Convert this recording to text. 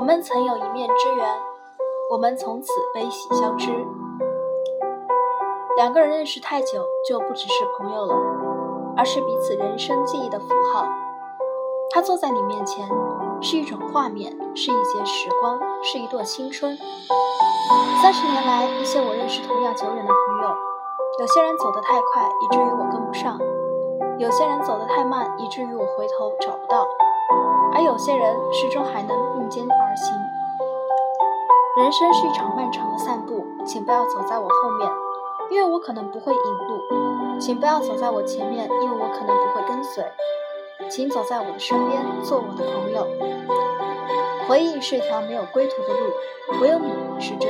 我们曾有一面之缘，我们从此悲喜相知。两个人认识太久，就不只是朋友了，而是彼此人生记忆的符号。他坐在你面前，是一种画面，是一节时光，是一段青春。三十年来，一些我认识同样久远的朋友，有些人走得太快，以至于我跟不上；有些人走得太慢，以至于我回头找不到；些人始终还能并肩而行。人生是一场漫长的散步，请不要走在我后面，因为我可能不会引路；请不要走在我前面，因为我可能不会跟随。请走在我的身边，做我的朋友。回忆是一条没有归途的路，唯有你是真。